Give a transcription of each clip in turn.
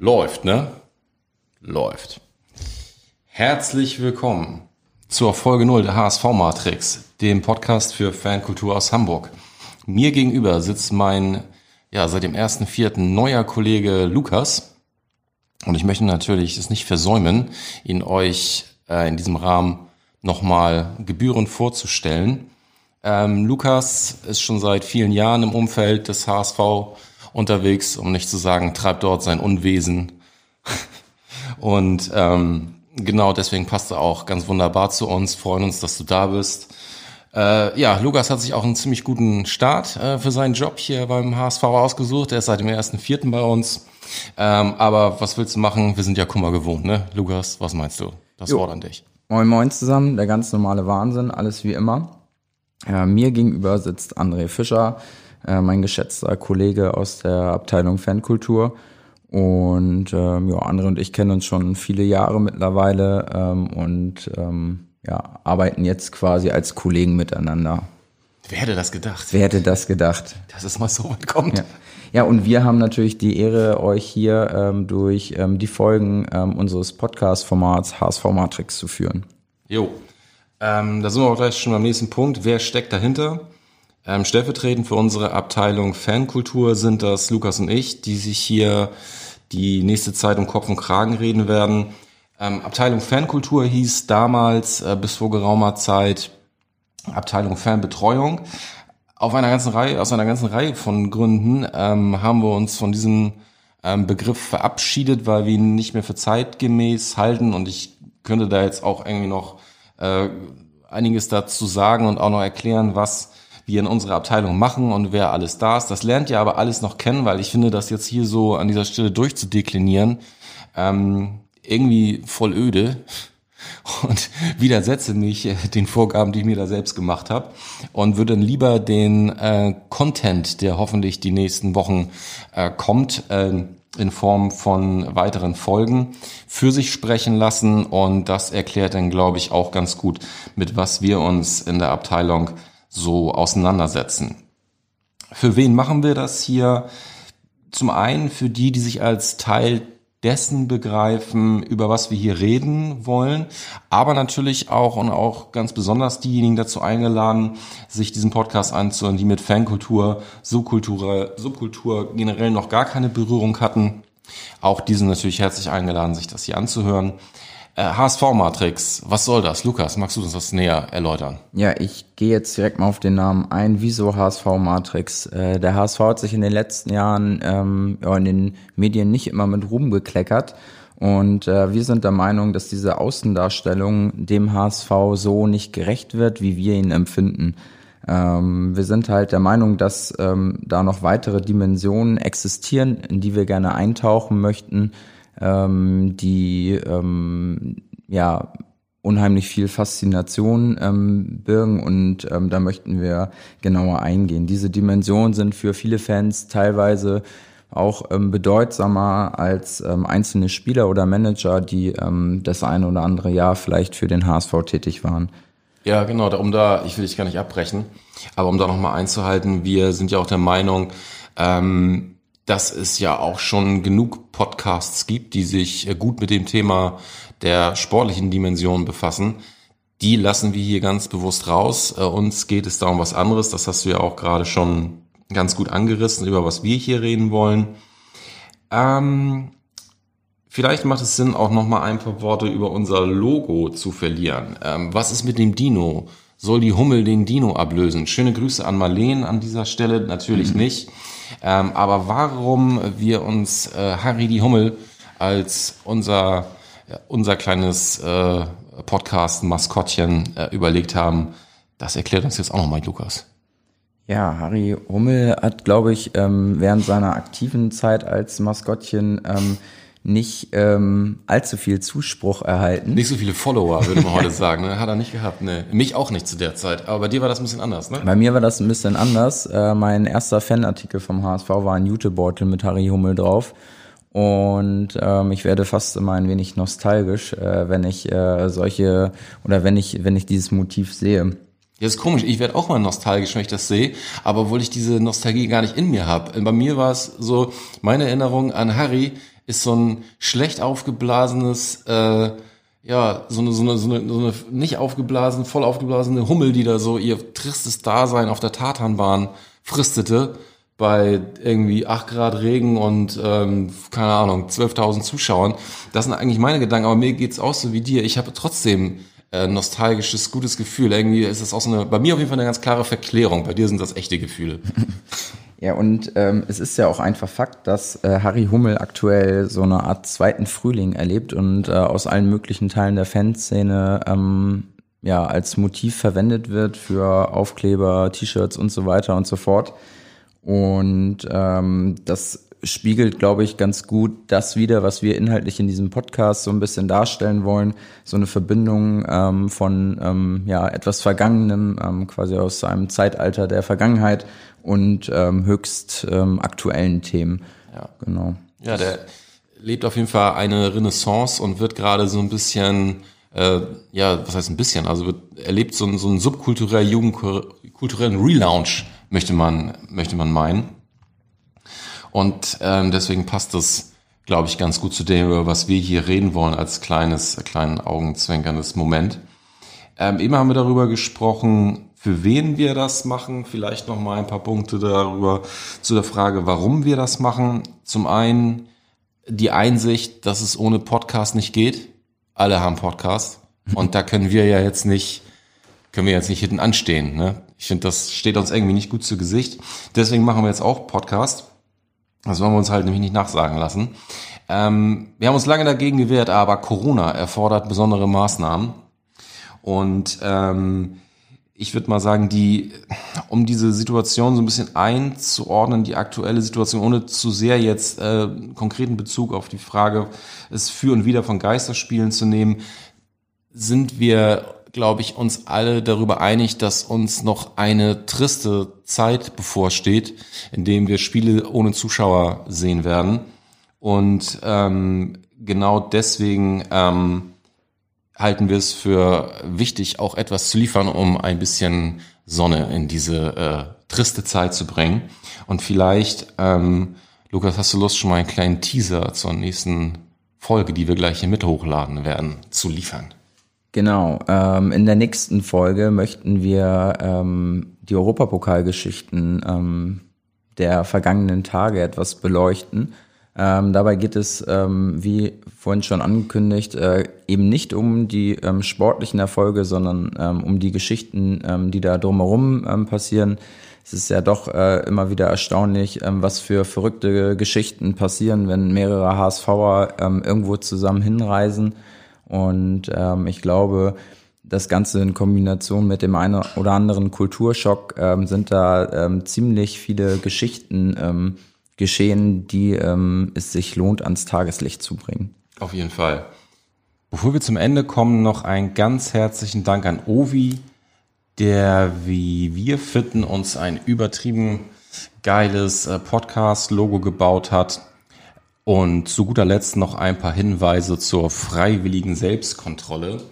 Läuft, ne? Läuft. Herzlich willkommen zur Folge 0 der HSV Matrix, dem Podcast für Fankultur aus Hamburg. Mir gegenüber sitzt mein, ja, seit dem 1.4. neuer Kollege Lukas. Und ich möchte natürlich es nicht versäumen, ihn euch äh, in diesem Rahmen nochmal gebührend vorzustellen. Ähm, Lukas ist schon seit vielen Jahren im Umfeld des HSV unterwegs, um nicht zu sagen, treibt dort sein Unwesen. Und ähm, genau deswegen passt er auch ganz wunderbar zu uns. Freuen uns, dass du da bist. Äh, ja, Lukas hat sich auch einen ziemlich guten Start äh, für seinen Job hier beim HSV ausgesucht. Er ist seit dem ersten Vierten bei uns. Ähm, aber was willst du machen? Wir sind ja Kummer gewohnt, ne? Lukas, was meinst du? Das Jo. Wort an dich. Moin Moin zusammen, der ganz normale Wahnsinn, alles wie immer. Äh, mir gegenüber sitzt André Fischer, äh, mein geschätzter Kollege aus der Abteilung Fankultur. Und ähm, ja, André und ich kennen uns schon viele Jahre mittlerweile ähm, und ähm, ja, arbeiten jetzt quasi als Kollegen miteinander. Wer hätte das gedacht, Wer hätte das gedacht? dass es mal so weit kommt? Ja. ja, und wir haben natürlich die Ehre, euch hier ähm, durch ähm, die Folgen ähm, unseres Podcast-Formats HSV Matrix zu führen. Jo. Ähm, da sind wir auch gleich schon beim nächsten Punkt. Wer steckt dahinter? Ähm, stellvertretend für unsere Abteilung Fankultur sind das Lukas und ich, die sich hier die nächste Zeit um Kopf und Kragen reden werden. Ähm, Abteilung Fankultur hieß damals äh, bis vor geraumer Zeit Abteilung Fanbetreuung. Auf einer ganzen Reihe, aus einer ganzen Reihe von Gründen ähm, haben wir uns von diesem ähm, Begriff verabschiedet, weil wir ihn nicht mehr für zeitgemäß halten und ich könnte da jetzt auch irgendwie noch äh, einiges dazu sagen und auch noch erklären, was wir in unserer Abteilung machen und wer alles da ist. Das lernt ihr aber alles noch kennen, weil ich finde, das jetzt hier so an dieser Stelle durchzudeklinieren, ähm, irgendwie voll öde und widersetze mich äh, den Vorgaben, die ich mir da selbst gemacht habe und würde dann lieber den äh, Content, der hoffentlich die nächsten Wochen äh, kommt, äh, in Form von weiteren Folgen für sich sprechen lassen und das erklärt dann, glaube ich, auch ganz gut, mit was wir uns in der Abteilung so auseinandersetzen. Für wen machen wir das hier? Zum einen für die, die sich als Teil dessen begreifen, über was wir hier reden wollen, aber natürlich auch und auch ganz besonders diejenigen dazu eingeladen, sich diesen Podcast anzuhören, die mit Fankultur, Subkultur, Subkultur generell noch gar keine Berührung hatten. Auch die sind natürlich herzlich eingeladen, sich das hier anzuhören. Äh, HSV-Matrix, was soll das? Lukas, magst du uns das näher erläutern? Ja, ich gehe jetzt direkt mal auf den Namen ein. Wieso HSV Matrix? Äh, der HSV hat sich in den letzten Jahren ähm, in den Medien nicht immer mit Ruhm gekleckert. Und äh, wir sind der Meinung, dass diese Außendarstellung dem HSV so nicht gerecht wird, wie wir ihn empfinden. Ähm, wir sind halt der Meinung, dass ähm, da noch weitere Dimensionen existieren, in die wir gerne eintauchen möchten, ähm, die ähm, ja unheimlich viel Faszination ähm, birgen und ähm, da möchten wir genauer eingehen. Diese Dimensionen sind für viele Fans teilweise auch ähm, bedeutsamer als ähm, einzelne Spieler oder Manager, die ähm, das eine oder andere Jahr vielleicht für den HSV tätig waren. Ja, genau, um da, ich will dich gar nicht abbrechen, aber um da nochmal einzuhalten, wir sind ja auch der Meinung, ähm, dass es ja auch schon genug Podcasts gibt, die sich äh, gut mit dem Thema der sportlichen Dimension befassen. Die lassen wir hier ganz bewusst raus. Äh, uns geht es da um was anderes. Das hast du ja auch gerade schon ganz gut angerissen, über was wir hier reden wollen. Ähm, Vielleicht macht es Sinn, auch noch mal ein paar Worte über unser Logo zu verlieren. Ähm, was ist mit dem Dino? Soll die Hummel den Dino ablösen? Schöne Grüße an Marleen an dieser Stelle, natürlich nicht. Ähm, aber warum wir uns äh, Harry die Hummel als unser, unser kleines äh, Podcast-Maskottchen äh, überlegt haben, das erklärt uns jetzt auch noch mal Lukas. Ja, Harry Hummel hat, glaube ich, ähm, während seiner aktiven Zeit als Maskottchen ähm, nicht ähm, allzu viel Zuspruch erhalten. Nicht so viele Follower, würde man heute sagen. Ne? Hat er nicht gehabt. Ne. Mich auch nicht zu der Zeit. Aber bei dir war das ein bisschen anders, ne? Bei mir war das ein bisschen anders. Äh, mein erster Fanartikel vom HSV war ein Jutebeutel mit Harry Hummel drauf. Und ähm, ich werde fast immer ein wenig nostalgisch, äh, wenn ich äh, solche oder wenn ich wenn ich dieses Motiv sehe. Ja, ist komisch. Ich werde auch mal nostalgisch, wenn ich das sehe, aber obwohl ich diese Nostalgie gar nicht in mir habe. Bei mir war es so, meine Erinnerung an Harry ist so ein schlecht aufgeblasenes, äh, ja, so eine, so eine, so eine, so eine nicht aufgeblasen, voll aufgeblasene Hummel, die da so ihr tristes Dasein auf der Tatanbahn fristete bei irgendwie 8 Grad Regen und ähm, keine Ahnung, 12.000 Zuschauern. Das sind eigentlich meine Gedanken, aber mir geht's auch so wie dir. Ich habe trotzdem äh, nostalgisches, gutes Gefühl. Irgendwie ist das auch so eine, bei mir auf jeden Fall eine ganz klare Verklärung. Bei dir sind das echte Gefühle. Ja, und ähm, es ist ja auch einfach Fakt, dass äh, Harry Hummel aktuell so eine Art zweiten Frühling erlebt und äh, aus allen möglichen Teilen der Fanszene ähm, ja als Motiv verwendet wird für Aufkleber, T-Shirts und so weiter und so fort. Und ähm, das spiegelt, glaube ich, ganz gut das wieder, was wir inhaltlich in diesem Podcast so ein bisschen darstellen wollen. So eine Verbindung ähm, von ähm, ja, etwas Vergangenem, ähm, quasi aus einem Zeitalter der Vergangenheit und ähm, höchst ähm, aktuellen Themen. Ja. Genau. Ja, der lebt auf jeden Fall eine Renaissance und wird gerade so ein bisschen, äh, ja, was heißt ein bisschen, also wird, erlebt so, ein, so einen subkulturell jugendkulturellen Relaunch möchte man, möchte man meinen. Und ähm, deswegen passt das, glaube ich, ganz gut zu dem, über was wir hier reden wollen, als kleines, kleinen augenzwinkerndes Moment. Ähm, eben haben wir darüber gesprochen, für wen wir das machen. Vielleicht noch mal ein paar Punkte darüber zu der Frage, warum wir das machen. Zum einen die Einsicht, dass es ohne Podcast nicht geht. Alle haben Podcast. Und da können wir ja jetzt nicht, können wir jetzt nicht hinten anstehen. Ne? Ich finde, das steht uns irgendwie nicht gut zu Gesicht. Deswegen machen wir jetzt auch Podcast. Das wollen wir uns halt nämlich nicht nachsagen lassen. Ähm, wir haben uns lange dagegen gewehrt, aber Corona erfordert besondere Maßnahmen. Und ähm, ich würde mal sagen, die, um diese Situation so ein bisschen einzuordnen, die aktuelle Situation, ohne zu sehr jetzt äh, konkreten Bezug auf die Frage, es für und wieder von Geisterspielen zu nehmen, sind wir glaube ich, uns alle darüber einig, dass uns noch eine triste Zeit bevorsteht, in dem wir Spiele ohne Zuschauer sehen werden. Und ähm, genau deswegen ähm, halten wir es für wichtig, auch etwas zu liefern, um ein bisschen Sonne in diese äh, triste Zeit zu bringen. Und vielleicht, ähm, Lukas, hast du Lust, schon mal einen kleinen Teaser zur nächsten Folge, die wir gleich hier mit hochladen werden, zu liefern? Genau. Ähm, in der nächsten Folge möchten wir ähm, die Europapokalgeschichten ähm, der vergangenen Tage etwas beleuchten. Ähm, dabei geht es, ähm, wie vorhin schon angekündigt, äh, eben nicht um die ähm, sportlichen Erfolge, sondern ähm, um die Geschichten, ähm, die da drumherum ähm, passieren. Es ist ja doch äh, immer wieder erstaunlich, was für verrückte Geschichten passieren, wenn mehrere HSVer irgendwo zusammen hinreisen und ich glaube, das Ganze in Kombination mit dem einen oder anderen Kulturschock sind da ziemlich viele Geschichten geschehen, die ähm, es sich lohnt, ans Tageslicht zu bringen. Auf jeden Fall. Bevor wir zum Ende kommen, noch einen ganz herzlichen Dank an Ovi, der wie wir fitten uns ein übertrieben geiles äh, Podcast-Logo gebaut hat. Und zu guter Letzt noch ein paar Hinweise zur freiwilligen Selbstkontrolle.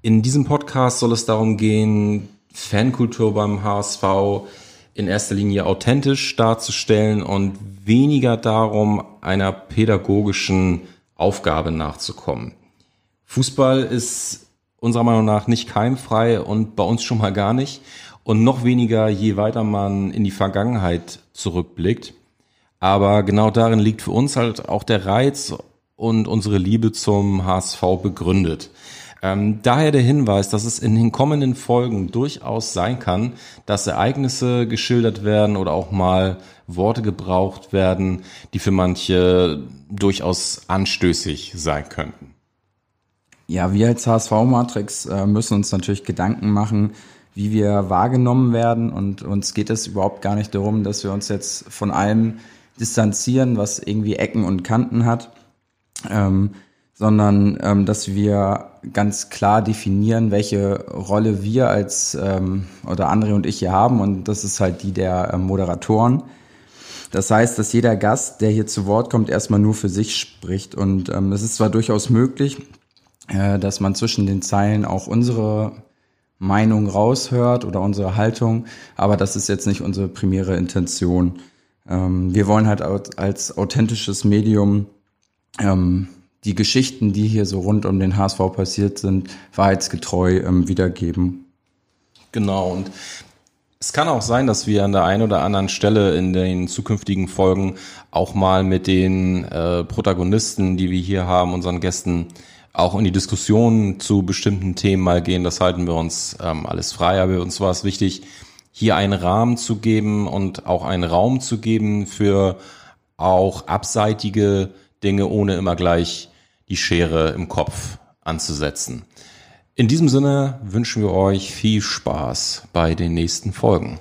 In diesem Podcast soll es darum gehen, Fankultur beim HSV in erster Linie authentisch darzustellen und weniger darum, einer pädagogischen Aufgabe nachzukommen. Fußball ist unserer Meinung nach nicht keimfrei und bei uns schon mal gar nicht. Und noch weniger, je weiter man in die Vergangenheit zurückblickt. Aber genau darin liegt für uns halt auch der Reiz und unsere Liebe zum HSV begründet. Ähm, daher der Hinweis, dass es in den kommenden Folgen durchaus sein kann, dass Ereignisse geschildert werden oder auch mal Worte gebraucht werden, die für manche durchaus anstößig sein könnten. Ja, wir als HSV-Matrix äh, müssen uns natürlich Gedanken machen, wie wir wahrgenommen werden und uns geht es überhaupt gar nicht darum, dass wir uns jetzt von allem distanzieren, was irgendwie Ecken und Kanten hat, ähm, sondern ähm, dass wir ganz klar definieren, welche Rolle wir als ähm, oder André und ich hier haben und das ist halt die der äh, Moderatoren. Das heißt, dass jeder Gast, der hier zu Wort kommt, erstmal nur für sich spricht und ähm, es ist zwar durchaus möglich, äh, dass man zwischen den Zeilen auch unsere Meinung raushört oder unsere Haltung, aber das ist jetzt nicht unsere primäre Intention. Ähm, wir wollen halt als authentisches Medium ähm, die Geschichten, die hier so rund um den HSV passiert sind, wahrheitsgetreu ähm, wiedergeben. Genau, und es kann auch sein, dass wir an der einen oder anderen Stelle in den zukünftigen Folgen auch mal mit den äh, Protagonisten, die wir hier haben, unseren Gästen, auch in die Diskussion zu bestimmten Themen mal gehen. Das halten wir uns ähm, alles frei. Aber uns war es wichtig, hier einen Rahmen zu geben und auch einen Raum zu geben für auch abseitige Dinge, ohne immer gleich die Schere im Kopf anzusetzen. In diesem Sinne wünschen wir euch viel Spaß bei den nächsten Folgen.